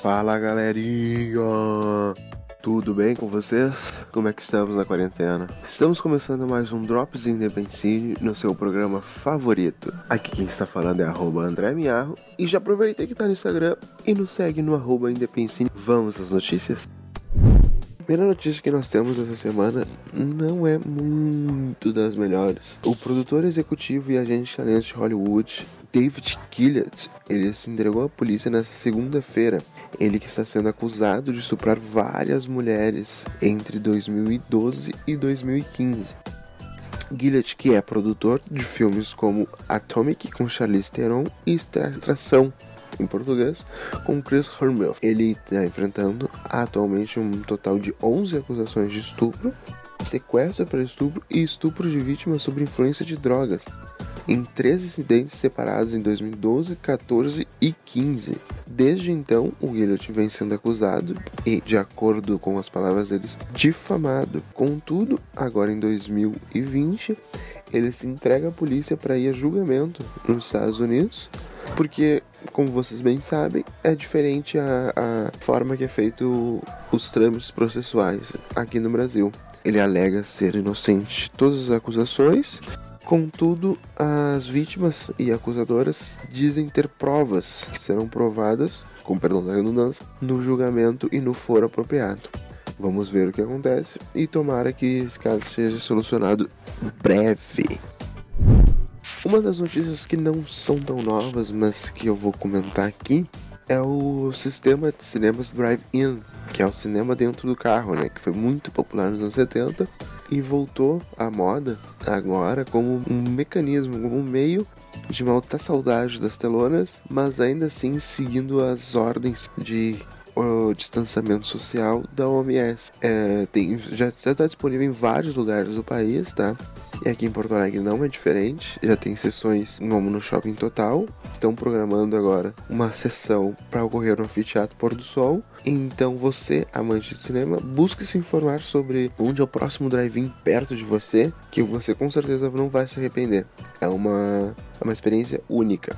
Fala galerinha! Tudo bem com vocês? Como é que estamos na quarentena? Estamos começando mais um Drops Independence no seu programa favorito. Aqui quem está falando é arroba André Miarro e já aproveitei que tá no Instagram e nos segue no arroba. Vamos às notícias? A primeira notícia que nós temos essa semana não é muito das melhores. O produtor executivo e agente de de Hollywood, David Gillett, ele se entregou à polícia nesta segunda-feira ele que está sendo acusado de estuprar várias mulheres entre 2012 e 2015. Gillett, que é produtor de filmes como Atomic com Charlize Theron e Extração em português com Chris Hemsworth. Ele está enfrentando atualmente um total de 11 acusações de estupro, sequestro para estupro e estupro de vítimas sob influência de drogas em três incidentes separados em 2012, 14 e 15. Desde então, o Gillett vem sendo acusado e, de acordo com as palavras deles, difamado. Contudo, agora em 2020, ele se entrega à polícia para ir a julgamento nos Estados Unidos, porque, como vocês bem sabem, é diferente a, a forma que é feito os trâmites processuais aqui no Brasil. Ele alega ser inocente de todas as acusações Contudo, as vítimas e acusadoras dizem ter provas que serão provadas, com perdão da redundância, no julgamento e no foro apropriado. Vamos ver o que acontece e tomara que esse caso seja solucionado breve. Uma das notícias que não são tão novas, mas que eu vou comentar aqui, é o sistema de cinemas drive-in, que é o cinema dentro do carro, né? Que foi muito popular nos anos 70 e voltou à moda agora como um mecanismo, como um meio de matar saudade das telonas, mas ainda assim seguindo as ordens de o distanciamento social da OMS. É, tem, já está disponível em vários lugares do país, tá? E aqui em Porto Alegre não é diferente, já tem sessões como no Shopping Total. Estão programando agora uma sessão para ocorrer no Anfiteatro Pôr do Sol. Então você, amante de cinema, busque se informar sobre onde é o próximo drive-in perto de você, que você com certeza não vai se arrepender. É uma, é uma experiência única.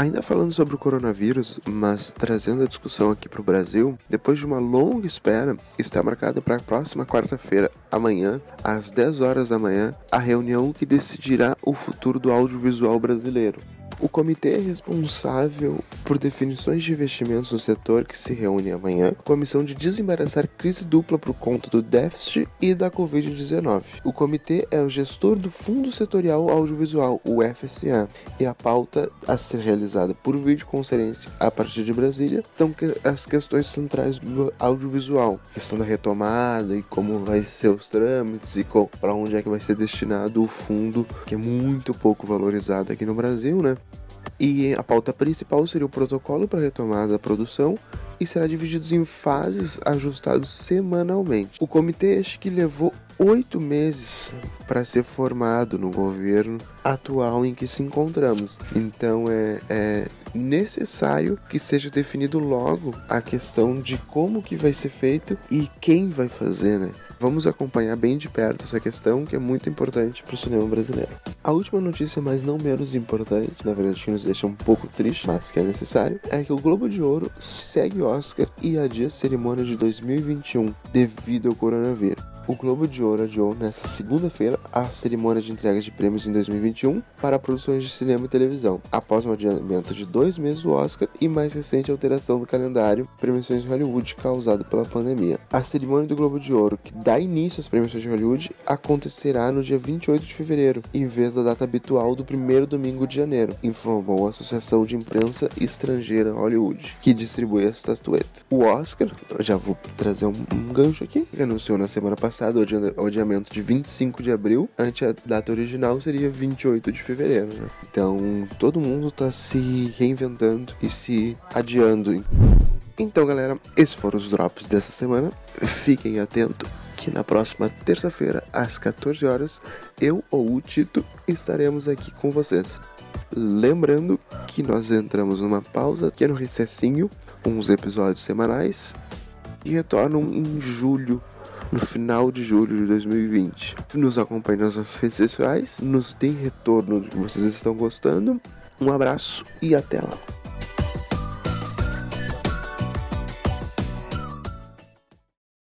Ainda falando sobre o coronavírus, mas trazendo a discussão aqui para o Brasil, depois de uma longa espera, está marcada para a próxima quarta-feira, amanhã, às 10 horas da manhã, a reunião que decidirá o futuro do audiovisual brasileiro. O comitê é responsável por definições de investimentos no setor que se reúne amanhã com a missão de desembaraçar crise dupla por conta do déficit e da Covid-19. O comitê é o gestor do Fundo Setorial Audiovisual, o FSA, e a pauta a ser realizada por videoconferência a partir de Brasília são as questões centrais do audiovisual, questão da retomada e como vai ser os trâmites e para onde é que vai ser destinado o fundo, que é muito pouco valorizado aqui no Brasil, né? E a pauta principal seria o protocolo para retomada da produção e será dividido em fases ajustados semanalmente. O comitê acho que levou oito meses para ser formado no governo atual em que se encontramos. Então é, é, necessário que seja definido logo a questão de como que vai ser feito e quem vai fazer, né? Vamos acompanhar bem de perto essa questão que é muito importante para o cinema brasileiro. A última notícia, mas não menos importante, na verdade que nos deixa um pouco triste, mas que é necessário, é que o Globo de Ouro segue Oscar e adia a cerimônia de 2021 devido ao coronavírus. O Globo de Ouro adiou nesta segunda-feira a cerimônia de entrega de prêmios em 2021 para produções de cinema e televisão, após um adiamento de dois meses do Oscar e mais recente alteração do calendário premiações de Hollywood causado pela pandemia. A cerimônia do Globo de Ouro, que dá início às premiações de Hollywood, acontecerá no dia 28 de fevereiro, em vez da data habitual do primeiro domingo de janeiro, informou a Associação de Imprensa Estrangeira Hollywood, que distribui essa estatueta. O Oscar, já vou trazer um, um gancho aqui, que anunciou na semana passada passado o adiamento de 25 de abril, a data original seria 28 de fevereiro. Né? Então todo mundo está se reinventando e se adiando. Então, galera, esses foram os drops dessa semana. Fiquem atentos que na próxima terça-feira, às 14 horas, eu ou o Tito estaremos aqui com vocês. Lembrando que nós entramos numa pausa, que é no recessinho, uns episódios semanais, e retornam em julho no final de julho de 2020. Nos acompanhe nas nossas redes sociais, nos dê retorno de que vocês estão gostando. Um abraço e até lá.